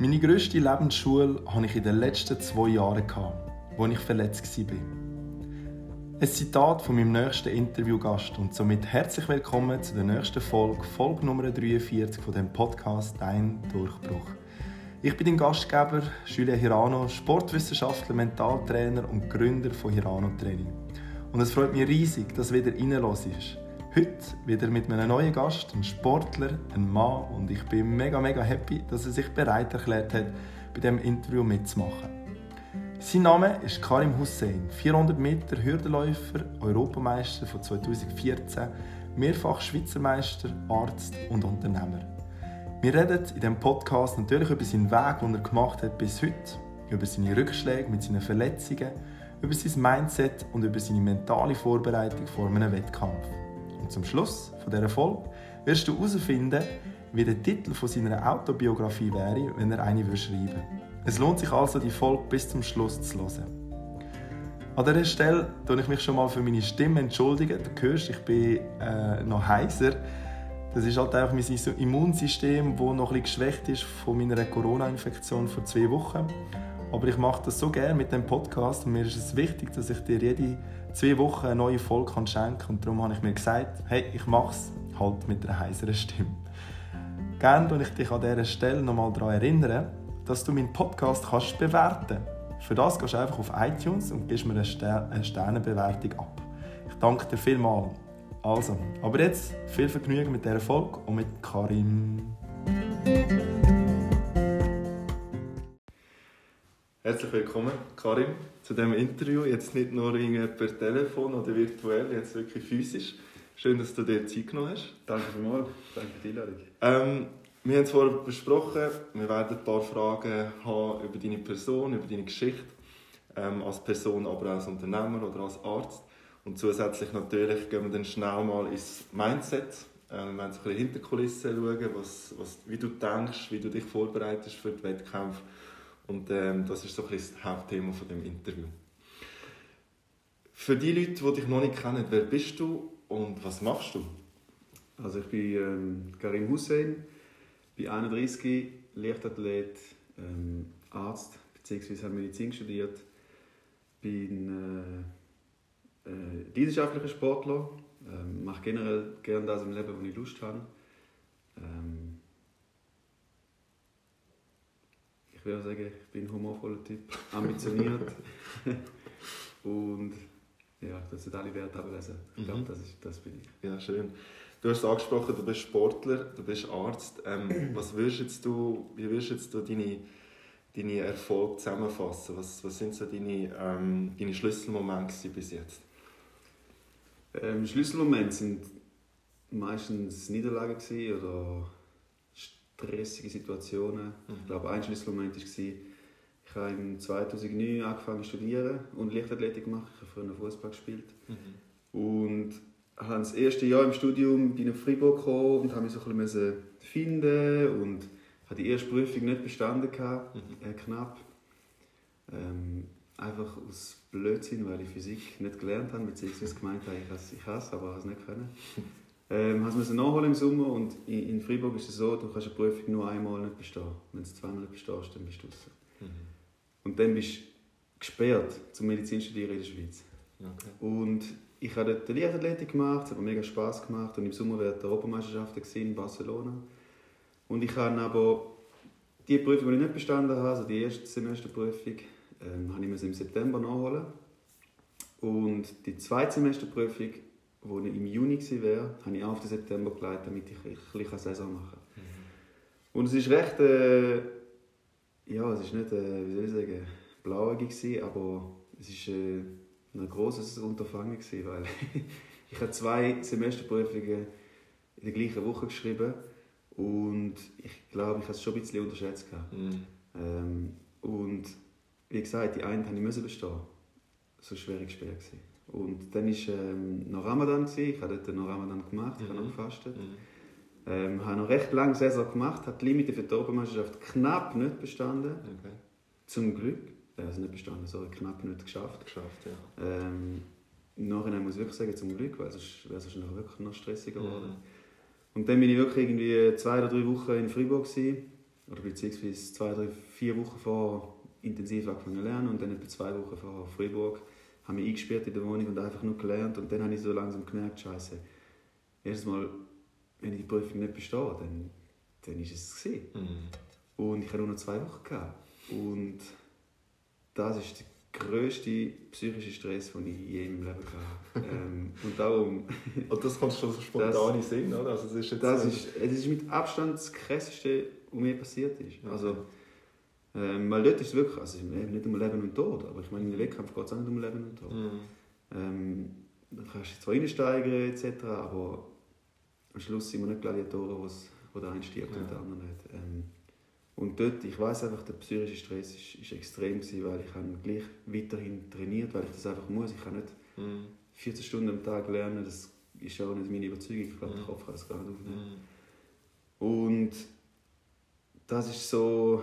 Meine grösste Lebensschule hatte ich in den letzten zwei Jahren, als ich verletzt war. Ein Zitat von meinem nächsten Interviewgast und somit herzlich willkommen zu der nächsten Folge, Folge Nummer 43 von dem Podcast Dein Durchbruch. Ich bin dein Gastgeber, Julia Hirano, Sportwissenschaftler, Mentaltrainer und Gründer von Hirano Training. Und es freut mich riesig, dass wieder reinlos ist. Heute wieder mit einem neuen Gast, einem Sportler, einem Mann und ich bin mega, mega happy, dass er sich bereit erklärt hat, bei diesem Interview mitzumachen. Sein Name ist Karim Hussein, 400 Meter Hürdenläufer, Europameister von 2014, mehrfach Schweizer Meister, Arzt und Unternehmer. Wir reden in diesem Podcast natürlich über seinen Weg, den er gemacht hat bis heute, über seine Rückschläge mit seinen Verletzungen, über sein Mindset und über seine mentale Vorbereitung vor einem Wettkampf. Und zum Schluss von dieser Folge wirst du herausfinden, wie der Titel von seiner Autobiografie wäre, wenn er eine schreiben würde. Es lohnt sich also, die Folge bis zum Schluss zu hören. An dieser Stelle entschuldige ich mich schon mal für meine Stimme entschuldigen. Du hörst, ich bin äh, noch heiser. Das ist halt einfach mein Immunsystem, das noch ein bisschen geschwächt ist von meiner Corona-Infektion vor zwei Wochen. Aber ich mache das so gerne mit dem Podcast und mir ist es wichtig, dass ich dir jede zwei Wochen eine neue Folge schenken. Und darum habe ich mir gesagt, hey, ich mache es halt mit einer heiseren Stimme. Gerne erinnere ich dich an dieser Stelle nochmal daran erinnern, dass du meinen Podcast kannst bewerten kannst. Für das gehst du einfach auf iTunes und gibst mir eine, Sternenbewertung ab. Ich danke dir vielmals. Also, aber jetzt viel Vergnügen mit dieser Folge und mit Karim. Herzlich willkommen, Karim, zu diesem Interview. Jetzt nicht nur per Telefon oder virtuell, jetzt wirklich physisch. Schön, dass du dir Zeit genommen hast. Danke vielmals. Danke für die Einladung. Ähm, wir haben es vorher besprochen, wir werden ein paar Fragen haben über deine Person, über deine Geschichte, ähm, als Person, aber auch als Unternehmer oder als Arzt. Und zusätzlich natürlich gehen wir dann schnell mal ins Mindset. Ähm, wir werden so ein bisschen hinter Kulissen schauen, was, was, wie du denkst, wie du dich vorbereitest für den Wettkampf. Und ähm, das ist so ein das Hauptthema von dem Interview. Für die Leute, die dich noch nicht kennen, wer bist du und was machst du? Also ich bin ähm, Karim Hussein, bin 31, Leichtathlet, ähm, Arzt bzw. habe Medizin studiert, bin äh, äh, leidenschaftlicher Sportler, ähm, mache generell gerne das im Leben, wo ich Lust habe. Ähm, ich würde sagen, ich bin ein humorvoller Typ, ambitioniert und ja, das sind alle Werte ablesen. Ich glaube, mhm. das, das bin ich. Ja, schön. Du hast angesprochen, du bist Sportler, du bist Arzt. Ähm, was würdest du, wie würdest jetzt du deine, deine Erfolge zusammenfassen? Was, was sind so deine, ähm, deine Schlüsselmomente bis jetzt? Ähm, Schlüsselmomente sind meistens Niederlagen oder stressige Situationen. Mhm. Ich glaube, ein Schlüsselmoment war, ich habe im 2009 angefangen zu studieren und Leichtathletik gemacht. Ich habe früher Fußball gespielt. Mhm. Und habe das erste Jahr im Studium bin nach Freiburg gekommen und habe mich so ein bisschen finden und habe die erste Prüfung nicht bestanden gehabt, mhm. äh, knapp. Ähm, einfach aus Blödsinn, weil ich Physik nicht gelernt habe, beziehungsweise gemeint habe, ich hasse es, aber habe es nicht können. Ähm, habe es nachholen im Sommer und in, in Freiburg ist es so, du kannst eine Prüfung nur einmal nicht bestehen. Wenn du es zweimal nicht bestehst, dann bist du raus. Mhm. Und dann bist du gesperrt zum Medizin studieren in der Schweiz. Okay. Und ich habe dort Leichtathletik gemacht, es hat mir mega Spass gemacht und im Sommer während der Europameisterschaften in Barcelona. Und ich habe aber die Prüfung, die ich nicht bestanden habe, also die erste Semesterprüfung, ähm, habe ich im September nachholen. Und die zweite Semesterprüfung, die im Juni wäre, habe ich auch auf den September gelegt, damit ich ein bisschen Saison machen kann. Mhm. Und es ist recht, äh, ja, es ist nicht, äh, wie soll ich sagen, blauäugig aber es ist äh, ein großes Unterfangen gewesen, weil ich habe zwei Semesterprüfungen in der gleichen Woche geschrieben und ich glaube, ich habe es schon ein bisschen unterschätzt. Mhm. Ähm, und wie gesagt, die eine musste ich bestehen. So schwer schwer gewesen. Und dann war ähm, noch Ramadan, gewesen. ich habe dort noch Ramadan gemacht, ich mhm. habe noch gefastet. Mhm. Ähm, habe noch recht lange Saison gemacht, habe die Limite für die Europameisterschaft knapp nicht bestanden. Okay. Zum Glück also nicht bestanden, so knapp nicht geschafft. geschafft ja. ähm, Im Nachhinein muss ich wirklich sagen, zum Glück, weil sonst wäre es wirklich noch stressiger geworden. Mhm. Und dann bin ich wirklich irgendwie zwei oder drei Wochen in Freiburg gewesen, oder beziehungsweise zwei, drei, vier Wochen vor intensiv angefangen zu lernen und dann etwa zwei Wochen vor Freiburg habe mich eingesperrt in der Wohnung und einfach nur gelernt und dann habe ich so langsam gemerkt, scheiße, erstes Mal, wenn ich die Prüfung nicht bestehe, dann, dann ist es gesehen. Mhm. Und ich hatte nur noch zwei Wochen gehabt. und das ist der grösste psychische Stress, den ich je im Leben hatte. ähm, und darum... und das kannst du so spontan sehen, oder? Also das ist, jetzt das, ist, das ist mit Abstand das Krasseste, was mir passiert ist. Also, ähm, weil dort ist es wirklich, also nicht um Leben und Tod, aber ich meine, im Wettkampf geht es auch nicht um Leben und Tod. Mhm. Ähm, da kannst du zwar reinsteigen etc., aber am Schluss sind wir nicht Gladiatoren, wo der eine stirbt ja. und der andere nicht. Ähm, und dort, ich weiß einfach, der psychische Stress ist, ist extrem gewesen, weil ich habe gleich weiterhin trainiert, weil ich das einfach muss. Ich kann nicht mhm. 14 Stunden am Tag lernen, das ist auch nicht meine Überzeugung. Ich glaube, mhm. der Kopf kann das gar nicht aufnehmen. Mhm. Und das ist so,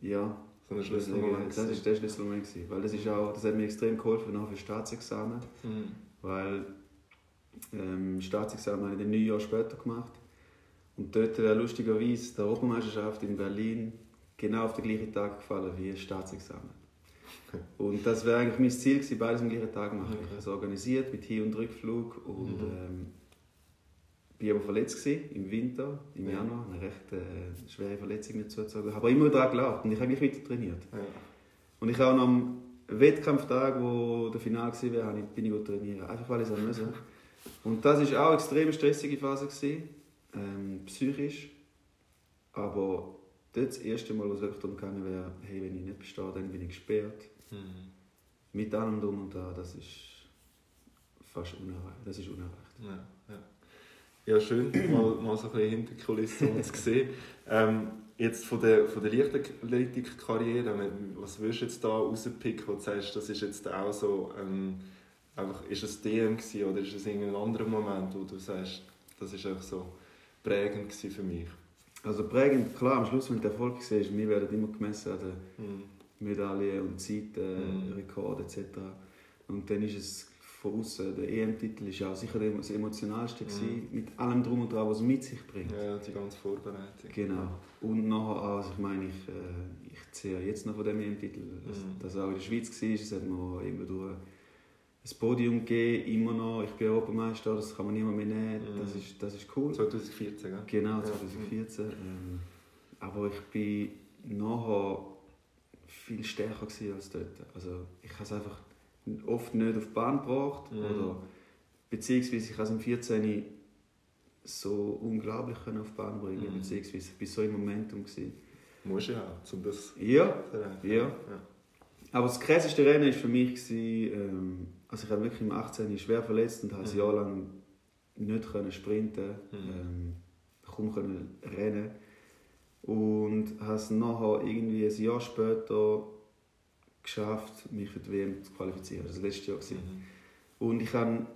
ja, so ein Schlüsselmoment. Das ist der Schlüsselmoment gewesen, weil das ist auch, das hat mir extrem geholfen nachher für Staatsexamen, mhm. weil ähm, Staatsexamen habe ich dann neun Jahre später gemacht und dort wäre lustigerweise die Europameisterschaft in Berlin genau auf den gleichen Tag gefallen wie das Staatsexamen. Und das wäre eigentlich mein Ziel gewesen, beides am gleichen Tag machen. Ich habe es organisiert mit Hin- und Rückflug und mhm. ähm, bin aber verletzt gewesen, im Winter, im ja. Januar, eine recht äh, schwere Verletzung nicht zugezogen. Habe immer daran geglaubt und ich habe mich weiter trainiert. Ja. Und ich habe am Wettkampftag, wo der Final war, bin ich trainieren, einfach weil ich es musste. Und das war auch eine extrem stressige Phase gewesen ähm, psychisch. Aber dort das erste Mal, was wirklich darum gegangen wäre, hey, wenn ich nicht bestehe, dann bin ich gesperrt. Mhm. Mit allem drum und da, das ist fast unerreicht. Das ist unerreicht. Ja, ja. schön, mal, mal so ein bisschen hinter die Kulissen zu sehen. Ähm, jetzt von der, von der Leichtathletik-Karriere, was würdest du jetzt da rauspicken, wo du sagst, das ist jetzt auch so, ähm, einfach, ist es DM gewesen, oder ist es irgendein anderer Moment, wo du sagst, das ist einfach so prägend für mich? Also prägend, klar, am Schluss, wenn du Erfolg siehst, wir werden immer gemessen an den mhm. Medaillen und Zeiten, mhm. Rekorde etc. Und dann ist es von außen, der EM-Titel war auch sicher das emotionalste mhm. mit allem drum und dran, was es mit sich bringt. Ja, die ganze Vorbereitung. Genau. Und nachher auch, also ich meine, ich, äh, ich zähle jetzt noch von dem EM-Titel, dass, mhm. dass auch in der Schweiz war, das hat man irgendwo durch das Podium gegeben, immer noch. Ich bin Europameister, das kann man niemand mehr nehmen. Mhm. Das, ist, das ist cool. 2014, ja? Genau, 2014. Ja. Ähm, aber ich bin nachher viel stärker als dort. Also ich habe es einfach oft nicht auf die Bahn gebracht. Mhm. Oder, beziehungsweise ich habe es im 14 so unglaublich auf die Bahn bringen. Mhm. Beziehungsweise ich war so im Momentum. Gewesen. Muss ja, um das ja, ja. ja. Aber das krasseste Rennen war für mich, ähm, also ich habe wirklich im 18. schwer verletzt und habe ein mhm. Jahr lang nicht können sprinten, mhm. ähm, kaum können rennen und habe es nachher irgendwie ein Jahr später geschafft, mich für die WM zu qualifizieren. Das war das letzte Jahr. Mhm. Und ich habe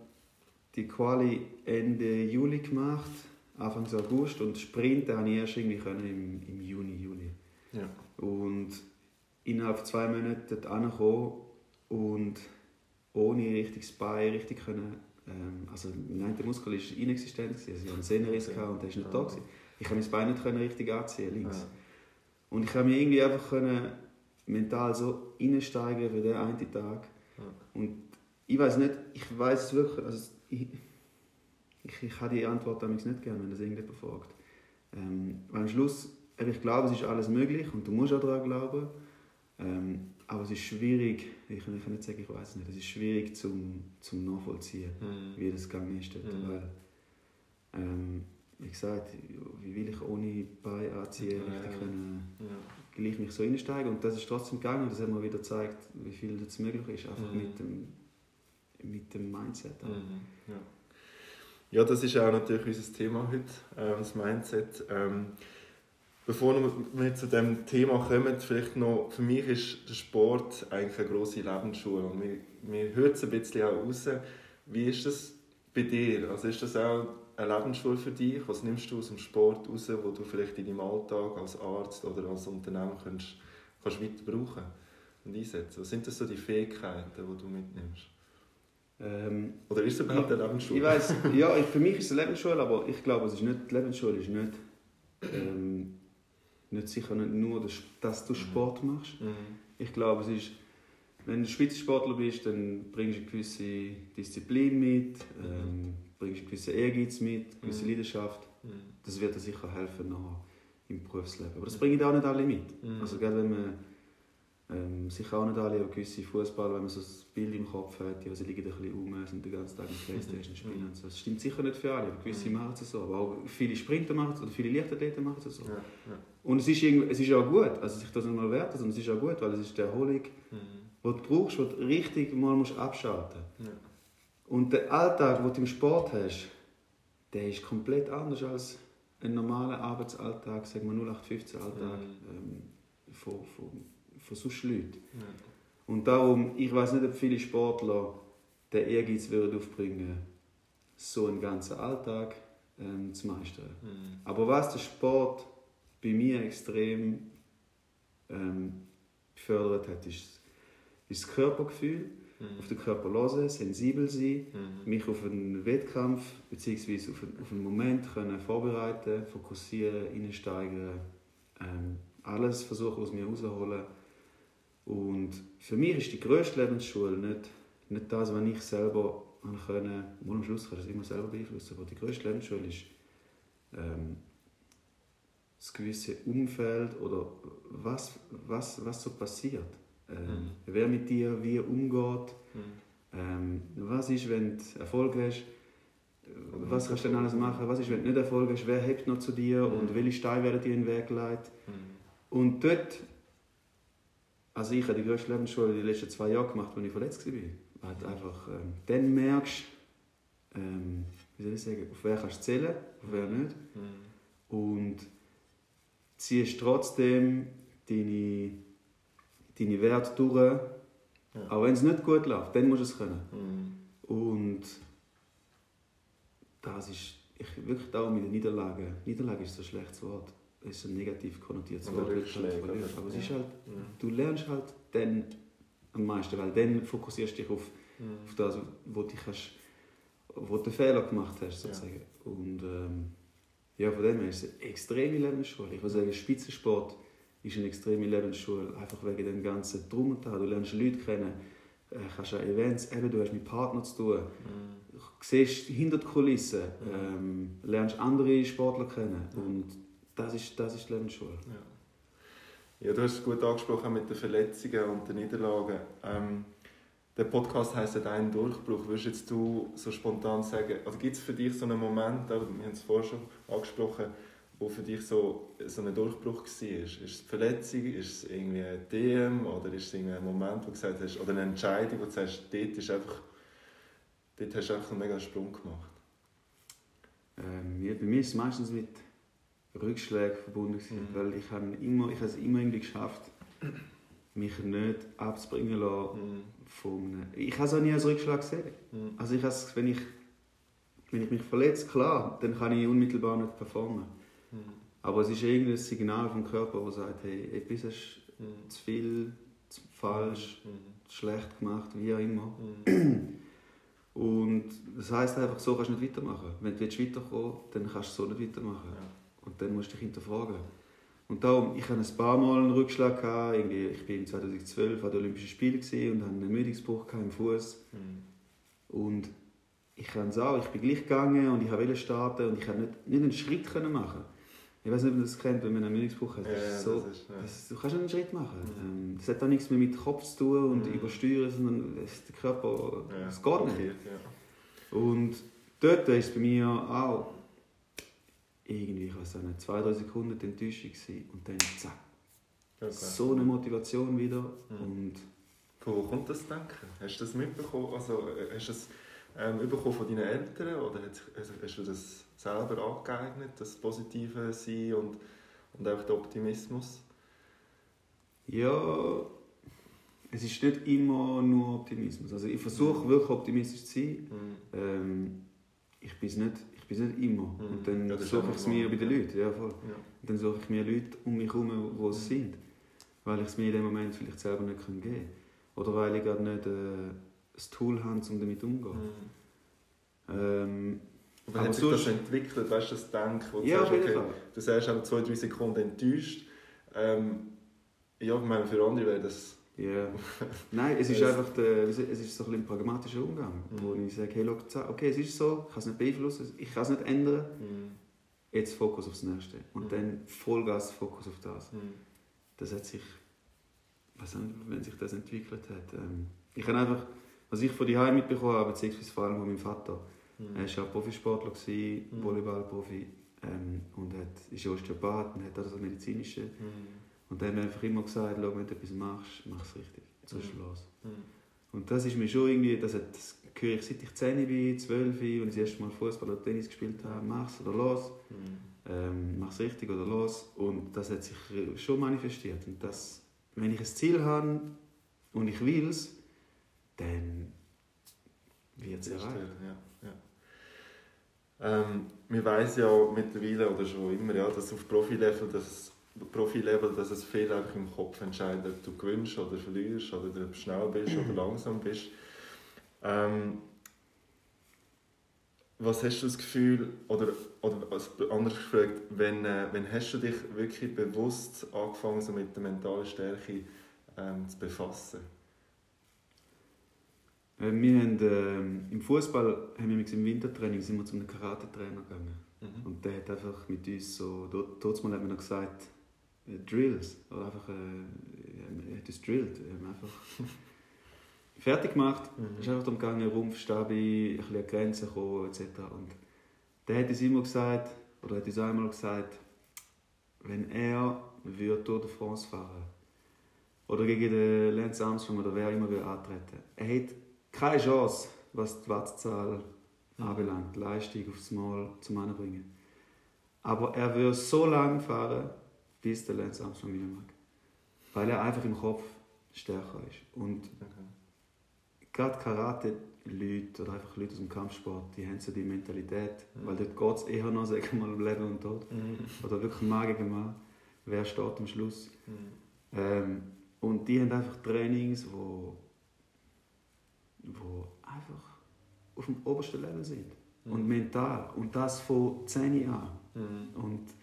die Quali Ende Juli gemacht, Anfang August und Sprinten konnte ich erst irgendwie können im, im Juni, Juli. Ja. Und innerhalb von zwei Monaten angekommen und ohne richtiges Bein richtig können, ähm, also nein, der Muskel war inexistent, also ich hatte einen Sehnenriss okay. und der war nicht da. Gewesen. Ich konnte mein Bein nicht richtig anziehen, links. Ja. Und ich konnte mich irgendwie einfach können, mental so reinsteigen für den einen Tag. Ja. Und ich weiß nicht, ich weiß es wirklich, also ich, ich, ich habe die Antwort damals nicht gerne, wenn das irgendjemand fragt. Ähm, weil am Schluss, ich glaube, es ist alles möglich und du musst auch daran glauben. Ähm, aber es ist schwierig, ich kann nicht sagen, ich weiß es nicht, es ist schwierig zum, zum Nachvollziehen, mhm. wie das gegangen ist. Dort, mhm. Weil, ähm, wie gesagt, wie will ich ohne Bein anziehen, ja, richtig können, ja. Gleich mich so einsteigen und das ist trotzdem gegangen und das hat mir wieder gezeigt, wie viel das möglich ist, einfach mhm. mit, dem, mit dem Mindset. Mhm. Ja. ja, das ist auch natürlich unser Thema heute, äh, das Mindset. Ähm, Bevor wir zu dem Thema kommen, vielleicht noch, für mich ist der Sport eigentlich eine grosse Lebensschule. Und mir, mir hört es ein bisschen auch raus. Wie ist das bei dir? Also ist das auch eine Lebensschule für dich? Was nimmst du aus dem Sport raus, wo du vielleicht in deinem Alltag als Arzt oder als Unternehmen kannst, kannst weiter brauchen und einsetzen? Was sind das so die Fähigkeiten, die du mitnimmst? Ähm, oder ist es überhaupt eine Lebensschule? Ich weiß, ja, für mich ist es eine Lebensschule, aber ich glaube, es ist nicht, die Lebensschule ist nicht ähm, nicht sicher nicht nur, dass du Sport machst. Mhm. Ich glaube, es ist, wenn du Spitzensportler bist, dann bringst du eine gewisse Disziplin mit, ähm, bringst einen gewissen Ehrgeiz mit, eine gewisse Mhm. Leidenschaft. Mhm. Das wird dir sicher helfen nachher im Berufsleben. Aber das bringen auch nicht alle mit. Mhm. Also gerade wenn man ähm, sicher auch nicht alle, aber gewisse Fußballer, wenn man so das Bild im Kopf hat, ja, sie liegen ein bisschen rum, sind den ganzen Tag mit Playstation spielen und so. Das stimmt sicher nicht für alle, aber gewisse Mhm. machen es so. Aber auch viele Sprinter machen es oder viele Leichtathleten machen es so. Ja, ja. Und es ist, es ist auch gut, also sich das nicht mal wert, sondern es ist auch gut, weil es ist die Erholung, Mhm. die du brauchst, die du richtig mal musst abschalten Ja. Und der Alltag, den du im Sport hast, der ist komplett anders als ein normaler Arbeitsalltag, sagen wir 0815-Alltag Mhm. ähm, von, von, von sonst Leuten. Ja. Und darum, ich weiß nicht, ob viele Sportler den Ehrgeiz würden aufbringen so einen ganzen Alltag ähm, zu meistern. Mhm. Aber was der Sport bei mir extrem ähm, gefördert hat, ist, ist das Körpergefühl, auf den Körper hören, sensibel sein, Mhm. mich auf einen Wettkampf bzw. Auf, einen, auf einen Moment können vorbereiten, fokussieren, reinsteigern, ähm, alles versuchen aus mir rausholen. Und für mich ist die grösste Lebensschule nicht, nicht das, was ich selber können, wohl am Schluss kann ich das immer selber beeinflussen, aber die grösste Lebensschule ist ähm, das gewisse Umfeld oder was, was, was so passiert. Ähm, Wer mit dir wie umgeht, Mhm. ähm, was ist, wenn du Erfolg hast? Was kannst du denn alles machen? Was ist, wenn du nicht Erfolg hast? Wer hebt noch zu dir? Und Mhm. welche Steine werden dir in den Weg geleitet? Mhm. Und dort, also ich habe die grösste Lebensschule die letzten zwei Jahre gemacht, als ich verletzt war. Weil du einfach, ähm, dann merkst ähm, wie soll ich sagen, auf wer kannst du zählen, auf wer nicht. Und ziehst trotzdem deine, deine Werte durch, Ja. auch wenn es nicht gut läuft, dann musst du es können. Mhm. Und das ist ich, wirklich darum mit den Niederlagen. Niederlage ist so ein schlechtes Wort. Es ist ein negativ konnotiertes Wort. du Rückschläge, halt? Aber es Ja. ist halt, Mhm. du lernst halt dann am meisten, weil dann fokussierst du dich auf, Mhm. auf das, wo, dich hast, wo du den Fehler gemacht hast. Sozusagen. Und ähm, ja, von dem her ist es eine extreme Lebensschule. Ich würde sagen, Spitzensport ist eine extreme Lebensschule, einfach wegen dem ganzen Drum und Dran. Du lernst Leute kennen, äh, kannst an Events, eben, du hast mit Partnern zu tun. Mhm. Siehst hinter die Kulissen, ähm, lernst andere Sportler kennen und das ist, das ist die Lebensschule. Ja. ja, du hast es gut angesprochen mit den Verletzungen und den Niederlagen. Ähm, der Podcast heisst ja «Dein Durchbruch». Würdest jetzt du so spontan sagen, also gibt es für dich so einen Moment, wir haben es vorher schon angesprochen, wo für dich so, so ein Durchbruch war? Ist es Verletzung, ist es irgendwie ein DM oder ist es irgendwie ein Moment, wo du gesagt hast, oder eine Entscheidung, wo du sagst, dort, ist einfach, dort hast du einfach einen mega Sprung gemacht? Ähm, ja, bei mir ist es meistens mit Rückschlägen verbunden, gewesen, Mhm. weil ich, habe immer, ich habe es immer irgendwie geschafft, mich nicht abzubringen lassen Mhm. von. Ich habe es auch nie als Rückschlag gesehen. Mhm. Also ich habe es, wenn ich, wenn ich mich verletze, klar, dann kann ich unmittelbar nicht performen. Mhm. Aber es ist irgendein Signal vom Körper, das sagt, hey, etwas hast Mhm. zu viel, zu falsch, Mhm. zu schlecht gemacht, wie auch immer. Mhm. Und das heisst einfach, so kannst du nicht weitermachen. Wenn du willst weiterkommen dann kannst du so nicht weitermachen. Ja. Und dann musst du dich hinterfragen. Und darum, ich hatte ein paar Mal einen Rückschlag. Gehabt. Irgendwie, ich war 2012 an den Olympischen Spielen und hatte einen Ermüdungsbruch gehabt im Fuß. Mhm. Und ich kann es auch, ich bin gleich gegangen und ich wollte starten und ich konnte nicht, nicht einen Schritt machen. Ich weiß nicht, ob man das kennt, wenn man einen Ermüdungsbruch hat. Ja, Das ja, ist so, das ist, ja. das, du kannst nicht einen Schritt machen. Mhm. Ähm, Das hat auch nichts mehr mit Kopf zu tun und Mhm. übersteuern, sondern es- der Körper, Ja, es geht nicht. blockiert, Ja. Und dort war es bei mir auch irgendwie, ich weiß nicht, zwei, drei Sekunden die Enttäuschung gewesen. und dann zack, Okay. so eine Motivation wieder Mhm. und Von wo kommt das Denken? Hast du das mitbekommen? Also, äh, hast du das ähm, bekommen von deinen Eltern oder hast, hast du das selber angeeignet, das positive Sein und, und auch der Optimismus? ja, es ist nicht immer nur Optimismus. Also ich versuche wirklich optimistisch zu sein. Mhm. Ähm, ich bin es nicht, ich bin's nicht immer. Mhm. Und dann Ja, suche ich es mir bei den ja. Leuten. Ja, voll. Ja. Und dann suche ich mir Leute um mich herum, die es sind. Weil ich es mir in dem Moment vielleicht selber nicht geben kann. Oder weil ich gerade nicht äh, das Tool habe, um damit umzugehen. Mhm. Ähm, Aber Aber hat sich das entwickelt? Weißt du, das Denken, wo du ja, sagst, okay, du sagst auch zwei, drei Sekunden enttäuscht, Ähm, ja, ich meine, für andere wäre das... Ja. Yeah. Nein, es ist einfach der, es ist so ein pragmatischer Umgang, mhm. wo ich sage, hey, look, okay, es ist so, ich kann es nicht beeinflussen, ich kann es nicht ändern, mhm. jetzt Fokus aufs Nächste. Und mhm. dann Vollgas Fokus auf das. Mhm. Das hat sich, was wenn sich das entwickelt hat. Ähm, ich habe einfach, was ich von die mitbekommen habe, beziehungsweise vor allem von meinem Vater, mhm. er war ja Profisportler, gewesen, mhm. Volleyballprofi, ähm, und hat, ist Osteopath und hat also medizinische. Mhm. Und dann hat er einfach immer gesagt, wenn du etwas machst, mach es richtig, sonst mhm. los. Mhm. Und das ist mir schon irgendwie, das, hat, das höre ich seit ich 10 bin, 12 bin, und ich das erste Mal Fußball oder Tennis gespielt habe, mach es oder los. Mhm. Ähm, mach es richtig oder los. Und das hat sich schon manifestiert. Und das, wenn ich ein Ziel habe und ich will es, dann wird es erreicht. Ja. Ähm, man weiß ja mittlerweile oder schon immer, ja, dass auf Profilevel, dass, Profilevel, dass es viel einfach im Kopf entscheidet, ob du gewinnst oder verlierst oder ob du schnell bist oder langsam bist. Ähm, was hast du das Gefühl, oder, oder anders gefragt, wenn, äh, wenn hast du dich wirklich bewusst angefangen, so mit der mentalen Stärke ähm, zu befassen? Äh, wir haben, äh, Im Fußball haben wir im Wintertraining sind wir zu einem Karate-Trainer gegangen. Mhm. Und der hat einfach mit uns so, dort, dort mal haben wir noch gesagt, äh, Drills. Oder einfach, äh, er hat uns drillt. Wir haben einfach fertig gemacht. Mhm. Es ist einfach darum gegangen, Rumpf, Stabi, ein bisschen an Grenzen kommen, etc. Und der hat uns immer gesagt, oder hat uns einmal gesagt, wenn er würde Tour de France fahren oder gegen den Lance Armstrong oder wer immer will antreten, er hat keine Chance, was die Wattzahl anbelangt, Leistung aufs Mal zum Anbringen. Aber er wird so lange fahren, bis der Lance Armstrong nicht mag. Weil er einfach im Kopf stärker ist. Und okay. gerade Karate-Leute oder einfach Leute aus dem Kampfsport, die haben so die Mentalität, mhm. weil dort geht es eher noch, sagen wir mal, um Leben und Tod. Mhm. Oder wirklich Mann gegen Mann. Wer steht am Schluss? Mhm. Ähm, und die haben einfach Trainings, die die einfach auf dem obersten Level sind. Mhm. Und mental. Und das von 10 Jahren. Mhm. Und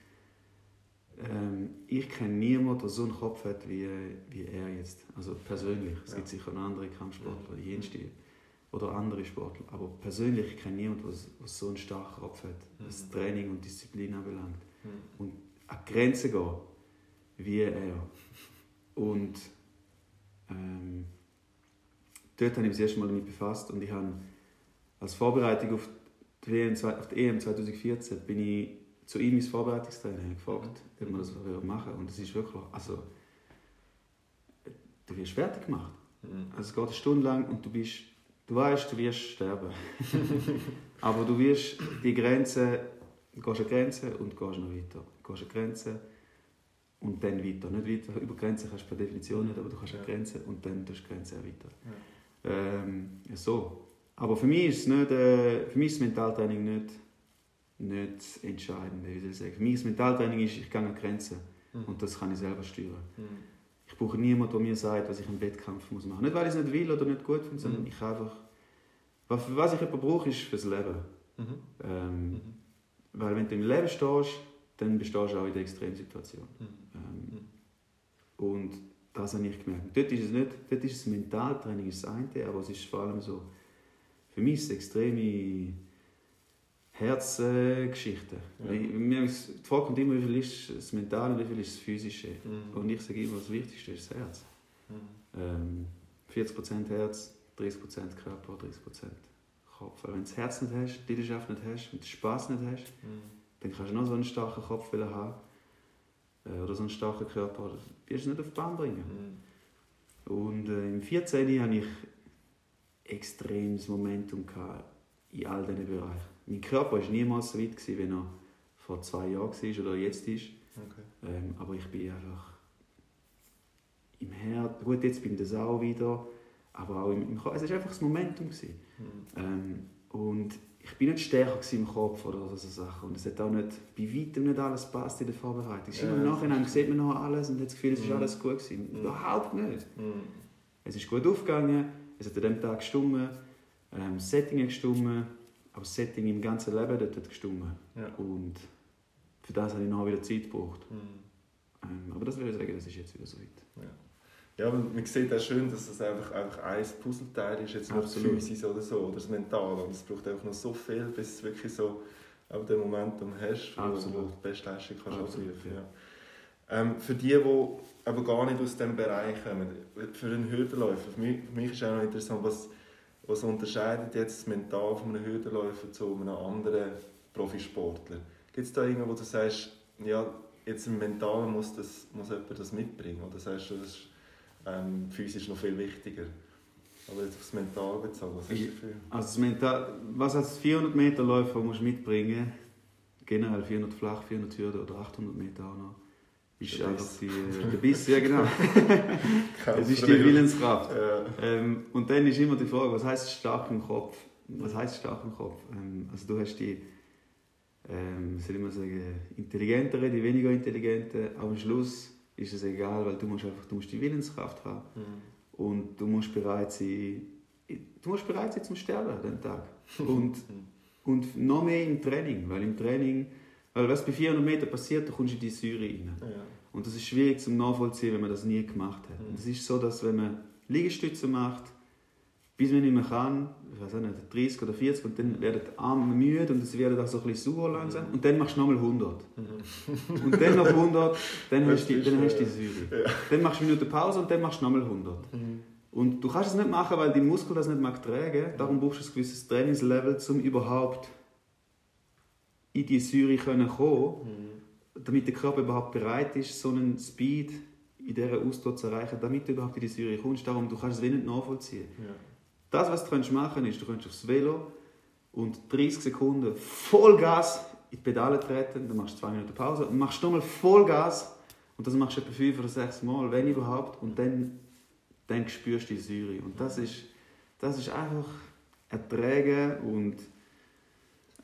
ähm, ich kenne niemanden, der so einen Kopf hat wie, wie er jetzt. Also persönlich. Es ja. gibt sicher noch andere Kampfsportler, ja. Stil. Oder andere Sportler. Aber persönlich ich kenne niemanden, der so einen starken Kopf hat, was mhm. Training und Disziplin anbelangt. Mhm. Und an Grenzen gehen, wie er. Und ähm, dort habe ich mich das erste Mal damit befasst und ich habe als Vorbereitung auf die, WM, auf die EM 2014 bin ich zu ihm ins Vorbereitungstraining gefragt, ob man das machen Und es ist wirklich, also du wirst fertig gemacht. Mhm. Also es geht eine Stunde lang und du bist, du weißt, du wirst sterben. Aber du wirst die Grenze, du gehst eine Grenze und gehst noch weiter. Du gehst eine Grenze und dann weiter. Nicht weiter, über Grenzen kannst du per Definition nicht, aber du kannst eine Grenze und dann tust du Grenze weiter. Ja. Ähm, so. Aber für mich ist, nicht, äh, für mich ist Mentaltraining nicht, nicht entscheidend. Wie soll ich sagen. Für mich ist Mentaltraining, ist, ich gehe an Grenzen mhm. und das kann ich selber steuern. Mhm. Ich brauche niemanden, der mir sagt, was ich im Wettkampf muss machen muss. Nicht, weil ich es nicht will oder nicht gut finde, sondern mhm. ich einfach... Was, was ich jemanden brauche, ist fürs Leben. Mhm. Ähm, mhm. weil wenn du im Leben stehst, dann bestehst du auch in der Extremsituation. Mhm. Ähm, und das habe ich gemerkt. Dort ist es nicht, dort ist es Mentaltraining ist das eine, aber es ist vor allem so, für mich ist es extreme Herzgeschichte. Ja. die Frage kommt immer, wie viel ist das Mentale und wie viel ist das Physische. Mhm. Und ich sage immer, das Wichtigste ist das Herz. Mhm. Ähm, 40% Herz, 30% Körper, 30% Kopf. Weil wenn du das Herz nicht hast, die Leidenschaft nicht hast, wenn du Spass nicht hast, mhm. dann kannst du noch so einen starken Kopf haben oder so einen starken Körper, wirst du nicht auf die Bahn bringen. Mhm. Und äh, im 14. hatte ich extremes Momentum in all diesen Bereichen. Mein Körper war niemals so weit, gewesen, wie er vor zwei Jahren war oder jetzt ist. Okay. Ähm, aber ich bin einfach im Herz, gut, jetzt bin ich das auch wieder, aber auch im, im Kopf. Es war einfach das Momentum. Mhm. Ähm, und ich bin nicht stärker im Kopf oder so Sachen. Und es hat auch nicht, bei weitem nicht alles passt in der Vorbereitung. Ja, Im Nachhinein sieht man noch alles und hat das Gefühl, es ist mhm. alles gut gewesen. Mhm. Überhaupt nicht. Mhm. Es ist gut aufgegangen, es hat an dem Tag gestummen, ähm, das Setting hat gestummen, aber das Setting im ganzen Leben dort hat gestummen. Ja. Und für das habe ich noch wieder Zeit gebraucht. Mhm. Ähm, aber das würde ich sagen, das ist jetzt wieder so weit. Ja. Ja, man sieht auch schön, dass es einfach, einfach ein Puzzleteil ist, jetzt nicht physisch oder so, oder das Mentale. Und es braucht einfach noch so viel, bis du wirklich so auch den Momentum hast, wo, wo du die beste Leistung kannst abrufen ja. ähm, Für die, die aber gar nicht aus diesem Bereich kommen, für einen Hürdenläufer, für mich, für mich ist auch noch interessant, was, was unterscheidet jetzt das Mental von einem Hürdenläufer zu einem anderen Profisportler? Gibt es da irgendwo, wo du sagst, ja, jetzt im Mentalen muss, das, muss jemand das mitbringen? Oder sagst du, das ist ähm, physisch noch viel wichtiger? Aber jetzt aufs Mental bezogen, was hast du dafür? Also das Mental, was als 400 Meter Läufer musst du mitbringen, generell 400 flach, 400 Hürden oder 800 Meter auch noch, ist der einfach die, äh, der Biss, ja genau. es ist die Willenskraft. Ja. Ähm, und dann ist immer die Frage, was heißt stark im Kopf? Was heißt stark im Kopf? Ähm, also du hast die, ähm, soll ich mal sagen, intelligentere, die weniger intelligente, aber am Schluss ist es egal, weil du musst einfach, du musst die Willenskraft haben. Mhm. Und du musst bereit sein, du musst bereit sein zum Sterben an Tag. Und, und noch mehr im Training, weil im Training, weil was bei 400 Metern passiert, da kommst du in die Säure rein. Ja. Und das ist schwierig zum nachvollziehen, wenn man das nie gemacht hat. Mhm. Es ist so, dass wenn man Liegestütze macht, bis man nicht mehr kann, ich weiß nicht, 30 oder 40 und dann werden die Arme müde und es wird auch so ein bisschen sauer langsam und dann machst du nochmal 100. Mhm. Und dann noch 100, dann hast du dann hast die Säure. Ja. Dann machst du eine Minute Pause und dann machst du nochmal 100. Mhm. Und du kannst es nicht machen, weil dein Muskel das nicht mag tragen. Darum brauchst du ein gewisses Trainingslevel, um überhaupt in die Säure zu kommen, mhm. damit der Körper überhaupt bereit ist, so einen Speed in dieser Ausdauer zu erreichen, damit du überhaupt in die Säure kommst. Darum, du kannst es wenig nachvollziehen. Ja. Das, was du machen kannst, ist, du kannst aufs Velo und 30 Sekunden Vollgas in die Pedale treten, dann machst du zwei Minuten Pause und machst nochmal Vollgas und das machst du etwa fünf oder sechs Mal, wenn überhaupt, und dann, dann spürst du die Säure. Und das ist, das ist einfach erträgen und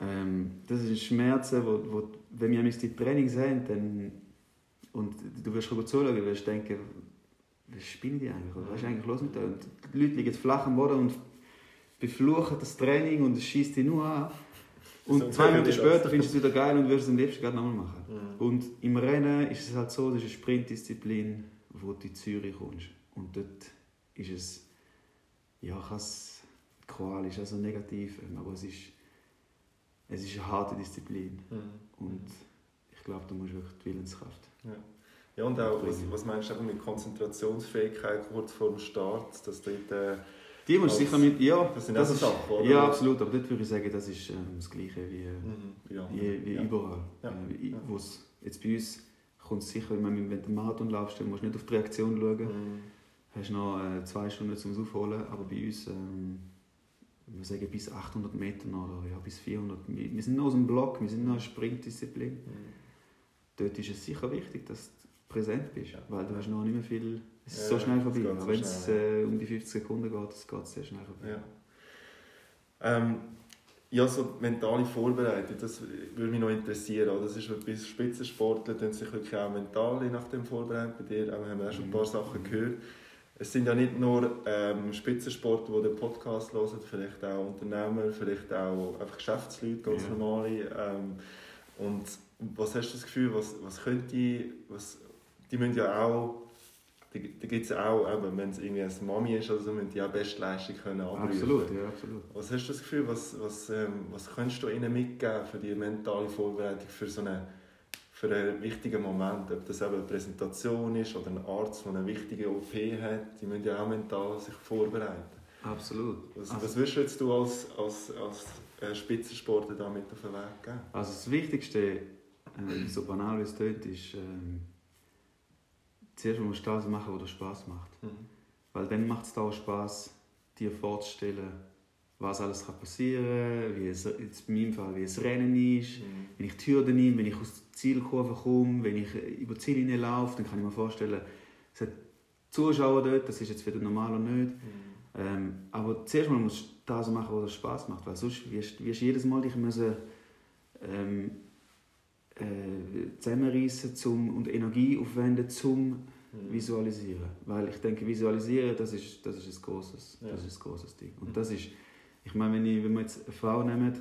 ähm, das sind Schmerzen, wo, wo, wenn wir die Training sehen, dann, und du wirst zuschauen, wirst denken, was spinnen die eigentlich? was ist eigentlich los mit denen? Die Leute liegen flach am Boden und befluchen das Training und es schießt die nur an. Und so zwei Minuten später findest du es wieder geil und wirst es am liebsten gerade nochmal machen. Mhm. Und im Rennen ist es halt so, das ist eine Sprintdisziplin, wo du in Zürich kommst. Und dort ist es, ja, kann es Qual ist also negativ, aber es ist, es ist eine harte Disziplin. Mhm. Und ich glaube, du musst wirklich die Willenskraft. Ja. Ja, und auch, was, was meinst du mit Konzentrationsfähigkeit kurz vor dem Start, dass dort... Äh, die musst sicher mit, ja. Das sind das auch Sachen, oder? Ja, absolut, aber dort würde ich sagen, das ist ähm, das Gleiche wie, mhm, ja. wie, wie ja. überall. Ja. Äh. Wo's, jetzt bei uns kommt es sicher, wenn du den Marathon laufst, dann musst du nicht auf die Reaktion schauen. Mhm. Hast noch äh, zwei Stunden zum Aufholen, aber bei uns, ähm, wir sagen bis 800 Meter oder ja, bis 400. Wir sind noch aus dem Block, wir sind noch eine Sprintdisziplin. Mhm. Dort ist es sicher wichtig, dass präsent bist. Weil du hast noch nicht mehr viel. Es ist so schnell vorbei. So Wenn es äh, um die 50 Sekunden geht, es geht sehr schnell vorbei. Ja. Ähm, ja, so mentale Vorbereitung, das würde mich noch interessieren. Das ist bei Spitzensportlern die sich wirklich auch mental nach dem vorbereiten. Bei dir haben wir auch schon ein paar Sachen mhm. gehört. Es sind ja nicht nur ähm, Spitzensportler, die den Podcast hören, vielleicht auch Unternehmer, vielleicht auch einfach Geschäftsleute, ganz ja. normale. Ähm, und was hast du das Gefühl, was, was könnte, was, die müssen ja auch, da gibt es auch, wenn es irgendwie eine Mami ist, also müssen die auch Bestleistung können abrufen. Absolut, ja, absolut. Was hast du das Gefühl, was, was, ähm, was könntest du ihnen mitgeben für die mentale Vorbereitung für so eine für einen wichtigen Moment, ob das eben eine Präsentation ist oder ein Arzt, der eine wichtige OP hat, die müssen ja auch mental sich vorbereiten. Absolut. Was, also, was würdest du jetzt du als, als, als äh, Spitzensportler damit auf den Weg geben? Also das Wichtigste, ähm, so banal wie es klingt, ist, ähm, zuerst musst du das machen, was dir Spaß macht. Mhm. Weil dann macht es auch Spaß, dir vorzustellen, was alles kann passieren kann, wie es jetzt in meinem Fall, wie es Rennen ist, mhm. wenn ich die Hürde nehme, wenn ich aus der Zielkurve komme, wenn ich über die Ziellinie laufe, dann kann ich mir vorstellen, es hat Zuschauer dort, das ist jetzt wieder normal oder nicht. Mhm. Ähm, aber zuerst mal musst du das machen, was dir Spaß macht, weil sonst wirst du jedes Mal dich müssen, ähm, äh, zusammenreißen zum, und Energie aufwenden zum mhm. Visualisieren. Weil ich denke, Visualisieren, das ist, das ist, ein, großes, ja. das ist ein großes Ding. Und mhm. das ist, ich meine, wenn, ich, wenn wir jetzt eine Frau nehmen,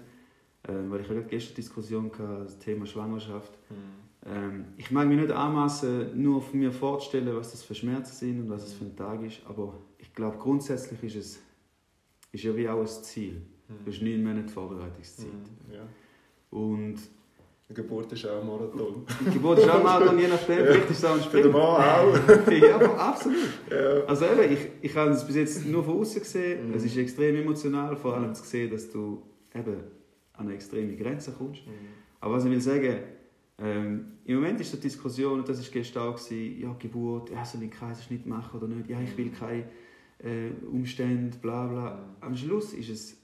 äh, weil ich hatte gestern Diskussion hatte, das Thema Schwangerschaft, mhm. Ähm, ich mag mir nicht anmaßen, nur von mir vorzustellen, was das für Schmerzen sind und was es für ein Tag ist, aber ich glaube, grundsätzlich ist es ist ja wie auch ein Ziel. Du hast neun Monate Vorbereitungszeit. Mhm, ja. Und die Geburt ist auch ein Marathon. Die Geburt ist auch ein Marathon, je nachdem, vielleicht ist es auch ein Für den Mann auch. ja, absolut. Ja. Also eben, ich, ich habe es bis jetzt nur von außen gesehen. Mhm. Es ist extrem emotional, vor allem zu sehen, dass du eben an eine extreme Grenze kommst. Mhm. Aber was ich will sagen, ähm, im Moment ist die Diskussion, und das war gestern auch, gewesen, ja, Geburt, ja, soll ich einen Kaiserschnitt machen oder nicht? Ja, ich will keine äh, Umstände, bla bla. Am Schluss ist es,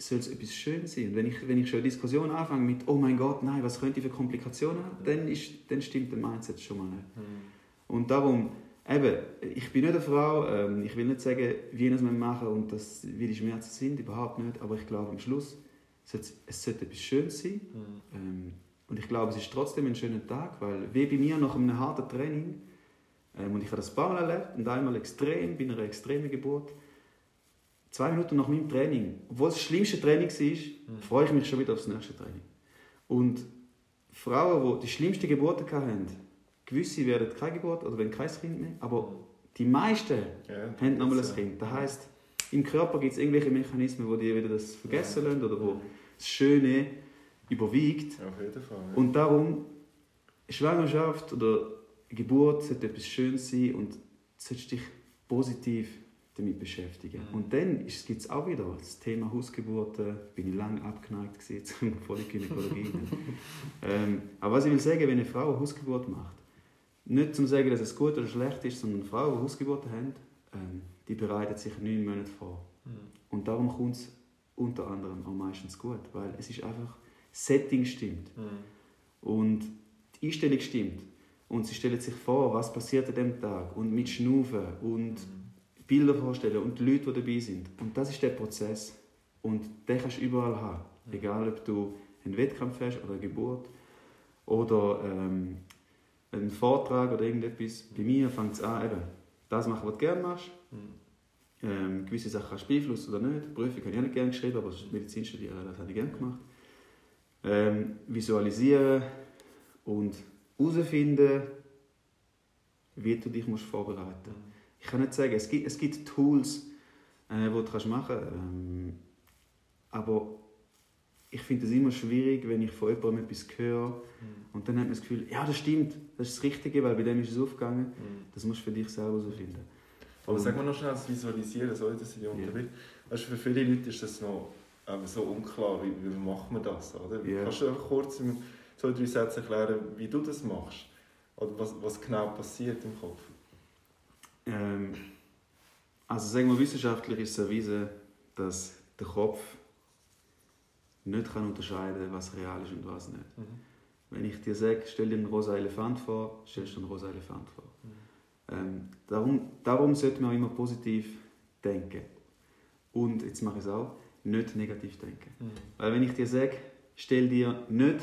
soll es etwas Schönes sein. Und wenn ich, wenn ich schon eine Diskussion anfange mit, oh mein Gott, nein, was könnte ich für Komplikationen haben, dann, ist, dann stimmt der Mindset schon mal nicht. Mhm. Und darum, eben, ich bin nicht eine Frau, ähm, ich will nicht sagen, wie das wir machen und das, wie die Schmerzen sind, überhaupt nicht, aber ich glaube am Schluss, es sollte, es sollte etwas Schönes sein. Mhm. Ähm, und ich glaube, es ist trotzdem ein schöner Tag, weil wie bei mir nach einem harten Training, ähm, und ich habe das ein paar Mal erlebt, und einmal extrem, bei einer extremen Geburt, zwei Minuten nach meinem Training, obwohl es das schlimmste Training war, freue ich mich schon wieder aufs nächste Training. Und Frauen, die die schlimmste Geburten hatten, gewisse werden keine Geburt oder wenn kein Kind mehr, aber die meisten Ja, haben nochmal das, ein Kind. Das heisst, im Körper gibt es irgendwelche Mechanismen, wo die wieder das vergessen lassen oder wo das Schöne überwiegt. Ja, auf jeden Fall. Ja. Und darum, Schwangerschaft oder Geburt sollte etwas Schönes sein und du solltest dich positiv damit beschäftigen. Mhm. Und dann gibt es auch wieder das Thema Hausgeburten. Bin ich lange abgeneigt gewesen, zum volle Gynäkologie. ähm, aber was ich will sagen, wenn eine Frau eine Hausgeburt macht, nicht zum sagen, dass es gut oder schlecht ist, sondern Frauen, die Hausgeburten haben, ähm, die bereiten sich neun Monate vor. Mhm. Und darum kommt es unter anderem auch meistens gut, weil es ist einfach, das Setting stimmt Mhm. und die Einstellung stimmt. Und sie stellen sich vor, was passiert an dem Tag und mit Schnaufen und Bilder vorstellen und die Leute, die dabei sind. Und das ist der Prozess. Und den kannst du überall haben. Egal, ob du einen Wettkampf hast oder eine Geburt oder ähm, einen Vortrag oder irgendetwas. Bei mir fängt es an, eben, das machen, was du gerne machst. Mhm. Ähm, gewisse Sachen kannst du beeinflussen oder nicht. Prüfung habe ich auch nicht gerne geschrieben, aber das Medizin studieren, das habe ich gerne gemacht. Ähm, visualisieren und herausfinden, wie du dich musst vorbereiten musst. Ich kann nicht sagen, es gibt, es gibt Tools, äh, die du kannst machen kannst. Ähm, aber ich finde es immer schwierig, wenn ich von jemandem etwas höre und dann hat man das Gefühl, ja, das stimmt, das ist das Richtige, weil bei dem ist es aufgegangen. Mhm. Das musst du für dich selber herausfinden. Aber Und- sag mal noch schnell das Visualisieren, sorry, dass ich. Weißt, du, für viele Leute ist das noch ähm, so unklar, wie, wie macht man das, oder? Ja. Kannst du einfach kurz in zwei, drei Sätzen erklären, wie du das machst? Oder was, was genau passiert im Kopf? Ähm, also sagen wir wissenschaftlich ist es erwiesen, dass der Kopf nicht kann unterscheiden kann, was real ist und was nicht. Mhm. Wenn ich dir sage, stell dir einen rosa Elefant vor, stellst du einen rosa Elefant vor. Ähm, darum, darum sollte man auch immer positiv denken. Und, jetzt mache ich es auch, nicht negativ denken. Mhm. Weil wenn ich dir sage, stell dir nicht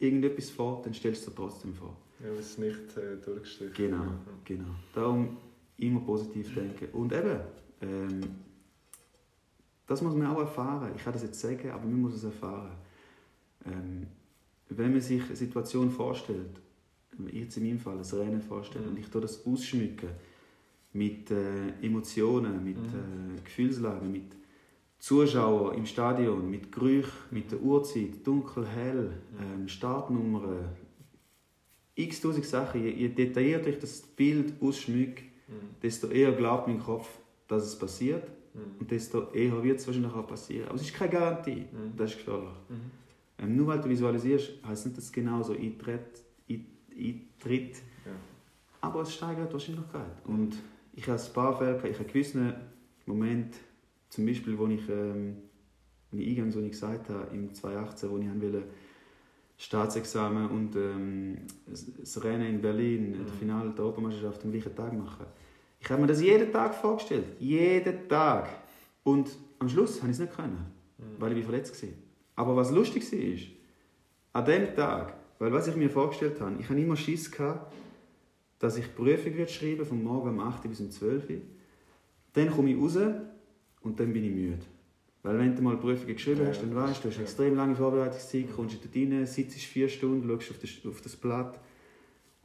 irgendetwas vor, dann stellst du dir trotzdem vor. Ja, es ist nicht äh, durchgestrichen. Genau, Mhm. genau. Darum immer positiv denken. Und eben, ähm, das muss man auch erfahren. Ich kann das jetzt sagen, aber man muss es erfahren. Ähm, wenn man sich eine Situation vorstellt, jetzt in meinem Fall ein Rennen vorstellt, Mhm. und ich tue das ausschmücken mit äh, Emotionen, mit Mhm. äh, Gefühlslagen, mit Zuschauern im Stadion, mit Gerüchen, mit der Uhrzeit, dunkel, hell, ähm, Startnummern, x tausend Sachen. Je, je detaillierter ich das Bild ausschmücke, Mhm. desto eher glaubt mein Kopf, dass es passiert Mhm. und desto eher wird es wahrscheinlich auch passieren. Aber es ist keine Garantie. Mhm. Das ist gefährlich. Mhm. Ähm, nur weil du visualisierst, heißt nicht, dass es genauso eintritt. ein- eintritt. Ja. Aber es steigert die Wahrscheinlichkeit. Und ich habe ein paar Fälle, gehabt. ich habe gewisse Momente, zum Beispiel, wo ich, ähm, wie eingangs, wo ich gesagt habe, im 2018, wo ich wollte, Staatsexamen und ähm, das- das Rennen in Berlin, Mhm. das Finale der Europameisterschaft am gleichen Tag machen. Ich habe mir das jeden Tag vorgestellt. Jeden Tag. Und am Schluss habe ich es nicht können, Mhm. weil ich verletzt war. Aber was lustig war, an dem Tag, weil was ich mir vorgestellt habe, ich hatte immer Schiss, gehabt, dass ich die Prüfung wird schreiben von morgen um 8 Uhr bis um 12 Uhr. Dann komme ich raus und dann bin ich müde. Weil wenn du mal Prüfungen geschrieben hast, dann weißt du, du hast extrem lange Vorbereitungszeit, kommst du dort rein, sitzt vier Stunden, schaust auf das, auf das Blatt,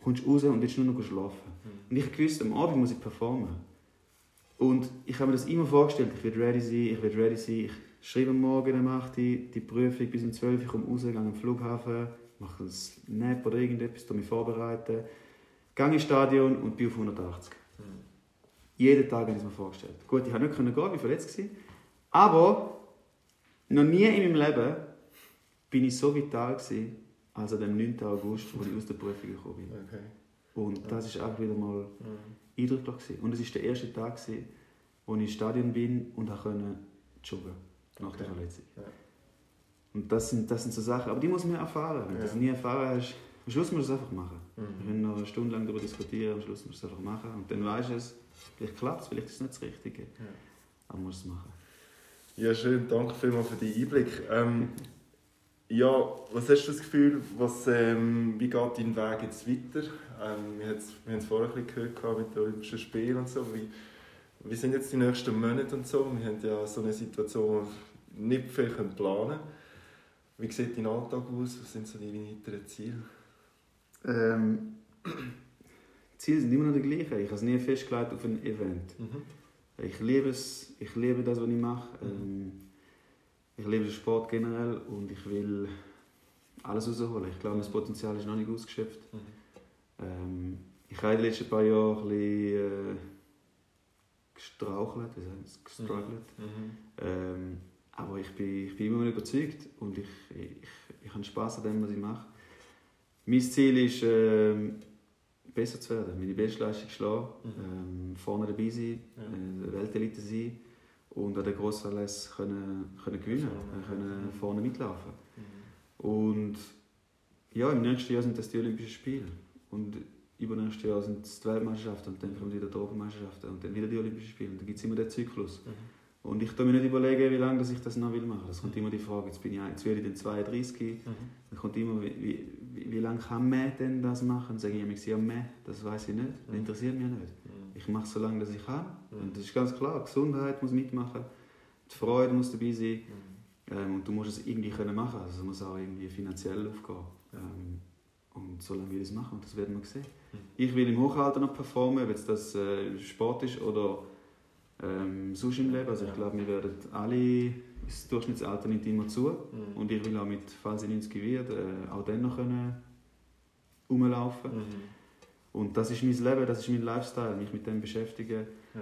kommst raus und willst nur noch schlafen. Mhm. Und ich wusste, am Abend muss ich performen. Und ich habe mir das immer vorgestellt, ich werde ready sein, ich werde ready sein, ich schreibe am Morgen um 8 Uhr die Prüfung bis um 12 Uhr, komme raus, gehe am Flughafen, mache ein Nap oder irgendetwas, mich vorbereiten, gehe ins Stadion und bin auf 180. Mhm. Jeden Tag habe ich es mir vorgestellt. Gut, ich konnte nicht gehen, ich war verletzt. Aber noch nie in meinem Leben bin ich so vital gewesen, als am 9. August, als ich aus der Prüfung gekommen bin. Okay. Und das war auch wieder mal mhm. eindrücklich. Gewesen. Und es war der erste Tag, gewesen, wo ich ins Stadion bin und konnte joggen nach okay. der Verletzung. Ja. Und das sind, das sind so Sachen, aber die muss man erfahren. Wenn du das nie erfahren hast, am Schluss musst du es einfach machen. Mhm. Wir können noch eine Stunde lang darüber diskutieren, am Schluss musst du es einfach machen. Und dann weißt du es, vielleicht klappt es, vielleicht ist es nicht das Richtige. Ja. Aber du musst es machen. Ja, schön. Danke vielmals für den Einblick. Ähm, ja, was hast du das Gefühl, was, ähm, wie geht dein Weg jetzt weiter? Ähm, wir haben es vorher ein bisschen gehört mit den Olympischen Spielen und so. Wie, wie sind jetzt die nächsten Monate und so? Wir haben ja so eine Situation, wo wir nicht viel planen können. Wie sieht dein Alltag aus? Was sind so deine weiteren Ziele? Ähm, die Ziele sind immer noch die gleichen. Ich habe es nie festgelegt auf ein Event. Mhm. Ich liebe es, ich liebe das, was ich mache. Mhm. Ähm, ich liebe den Sport generell und ich will alles rausholen. Ich glaube, das Potenzial ist noch nicht ausgeschöpft. Mhm. Ähm, ich habe in den letzten paar Jahren ein bisschen äh, gestrauchelt, wie heißt gestruggelt. Mhm. mhm. Ähm, aber ich bin, ich bin immer noch überzeugt und ich, ich, ich habe Spaß an dem, was ich mache. Mein Ziel ist, ähm, besser zu werden, meine Bestleistung schlagen, mhm. ähm, vorne dabei sein, ja. äh, Weltelite sein und an den Grossanlässen können, können gewinnen, können, können mhm. vorne mitlaufen. Mhm. Und ja, im nächsten Jahr sind das die Olympischen Spiele und übernächstes Jahr sind es die Weltmeisterschaften und dann kommen wieder die Europameisterschaften und dann wieder die Olympischen Spiele. Und dann gibt es immer den Zyklus. Mhm. Und ich kann mir nicht überlegen, wie lange ich das noch will machen. Es kommt immer die Frage, jetzt bin ich, jetzt werde ich dann 32, mhm. dann kommt immer, wie, wie, wie lange kann man denn das machen? Dann sage ich immer, ja, mehr, das weiß ich nicht, das mhm. interessiert mich nicht. Ich mache es so lange, dass ich kann. Mhm. Und das ist ganz klar, Gesundheit muss mitmachen, die Freude muss dabei sein mhm. ähm, und du musst es irgendwie können machen. Also es muss auch irgendwie finanziell aufgehen. Ähm, und so lange will ich es machen und das werden wir sehen. Mhm. Ich will im Hochalter noch performen, ob das äh, Sport ist oder ähm, sonst im Leben. Also ich glaube, wir werden alle, das Durchschnittsalter nimmt immer zu mhm. und ich will auch mit, falls ich 90 werde, äh, auch dann noch können rumlaufen. Mhm. Und das ist mein Leben, das ist mein Lifestyle, mich mit dem beschäftigen. Ja.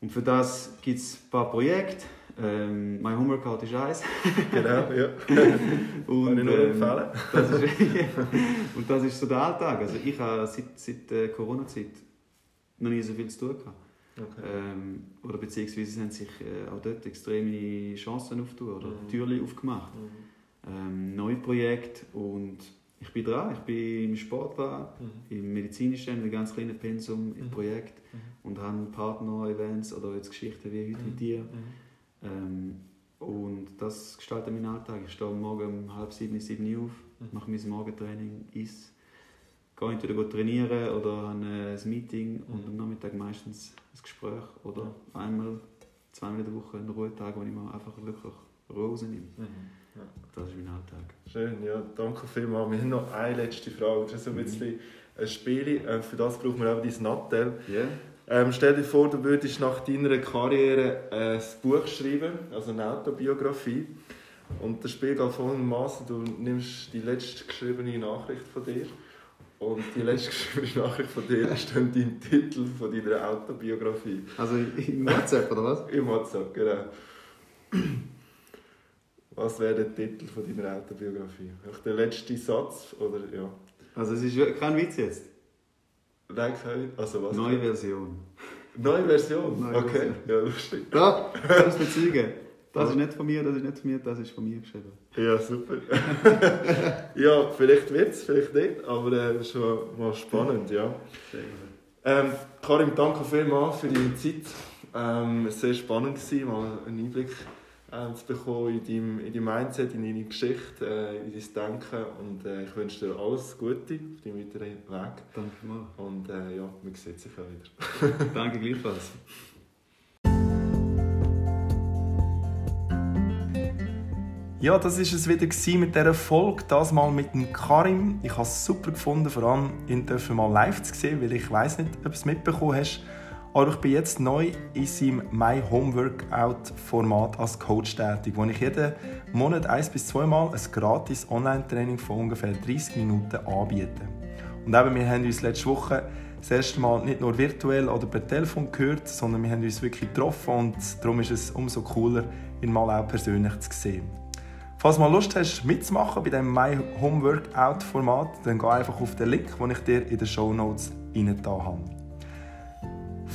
Und für das gibt es ein paar Projekte. Ähm, mein Homeworkout ist eins. genau, ja. und, Kann ich nur ähm, empfehlen. Das ist, und das ist so der Alltag. Also ich habe seit, seit der Corona-Zeit noch nie so viel zu tun gehabt. Okay. Ähm, oder beziehungsweise haben sich äh, auch dort extreme Chancen aufgetan oder mhm. Türen aufgemacht. Mhm. Ähm, neue Projekte und ich bin dran, ich bin im Sport dran, mhm. im medizinischen, mit ganz kleinen Pensum im mhm. Projekt mhm. und habe Partner-Events oder jetzt Geschichten wie heute mit mhm. dir. Ähm, und das gestaltet meinen Alltag. Ich stehe morgen um halb sieben, sieben Uhr auf, mache mein Morgentraining, esse gehe entweder trainieren oder habe ein Meeting und mhm. am Nachmittag meistens ein Gespräch oder einmal, zweimal in der Woche einen Ruhetag, wo ich mir einfach wirklich Ruhe rausnehme. Ja. Das ist mein Alltag. Schön, ja, danke vielmals. Wir haben noch eine letzte Frage. Das ist ein mhm. bisschen ein Spiel. Äh, für das brauchen wir auch dein Nattel. Yeah. Ähm, stell dir vor, du würdest nach deiner Karriere ein Buch schreiben, also eine Autobiografie. Und das Spiel geht folgendermaßen: Du nimmst die letzte geschriebene Nachricht von dir und die letzte geschriebene Nachricht von dir ist dann dein Titel von deiner Autobiografie. Also im WhatsApp, oder was? Im WhatsApp, genau. Was wäre der Titel von deiner Autobiografie? Der letzte Satz, oder ja? Also es ist kein Witz jetzt? Nein, also was? Neue Version. Neue Version? Neue okay, Version. ja lustig. Da, du bezeugen. Das ist nicht von mir, das ist nicht von mir, das ist von mir geschrieben. Ja, super. ja, vielleicht wird es, vielleicht nicht, aber äh, das ist mal, mal spannend, ja. Ähm, Karim, danke vielmals für deine Zeit. Ähm, es war sehr spannend, gewesen, mal einen Einblick zu bekommen in dein, in dein Mindset, in deine Geschichte, äh, in dein Denken. Und äh, ich wünsche dir alles Gute auf deinem weiteren Weg. Danke mal. Und äh, ja, wir sehen uns ja wieder. danke gleichfalls. Ja, das war es wieder mit dieser Folge. Das mal mit dem Karim. Ich habe es super gefunden, vor allem ihn mal live zu sehen, weil ich weiß nicht, ob du es mitbekommen hast. Aber ich bin jetzt neu in seinem My Home Workout Format als Coach tätig, wo ich jeden Monat ein bis zweimal ein gratis Online-Training von ungefähr 30 Minuten anbiete. Und eben, wir haben uns letzte Woche das erste Mal nicht nur virtuell oder per Telefon gehört, sondern wir haben uns wirklich getroffen und darum ist es umso cooler, ihn mal auch persönlich zu sehen. Falls du mal Lust hast, mitzumachen bei diesem My Home Workout Format, dann geh einfach auf den Link, den ich dir in den Show Notes rein habe.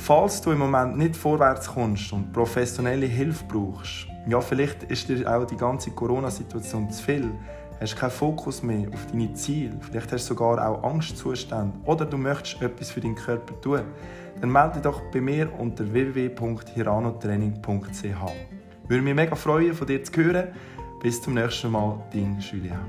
Falls du im Moment nicht vorwärts kommst und professionelle Hilfe brauchst, ja, vielleicht ist dir auch die ganze Corona-Situation zu viel, hast keinen Fokus mehr auf deine Ziele, vielleicht hast du sogar auch Angstzustände oder du möchtest etwas für deinen Körper tun, dann melde dich doch bei mir unter www.hiranotraining.ch. Würde mich mega freuen, von dir zu hören. Bis zum nächsten Mal, dein Julia.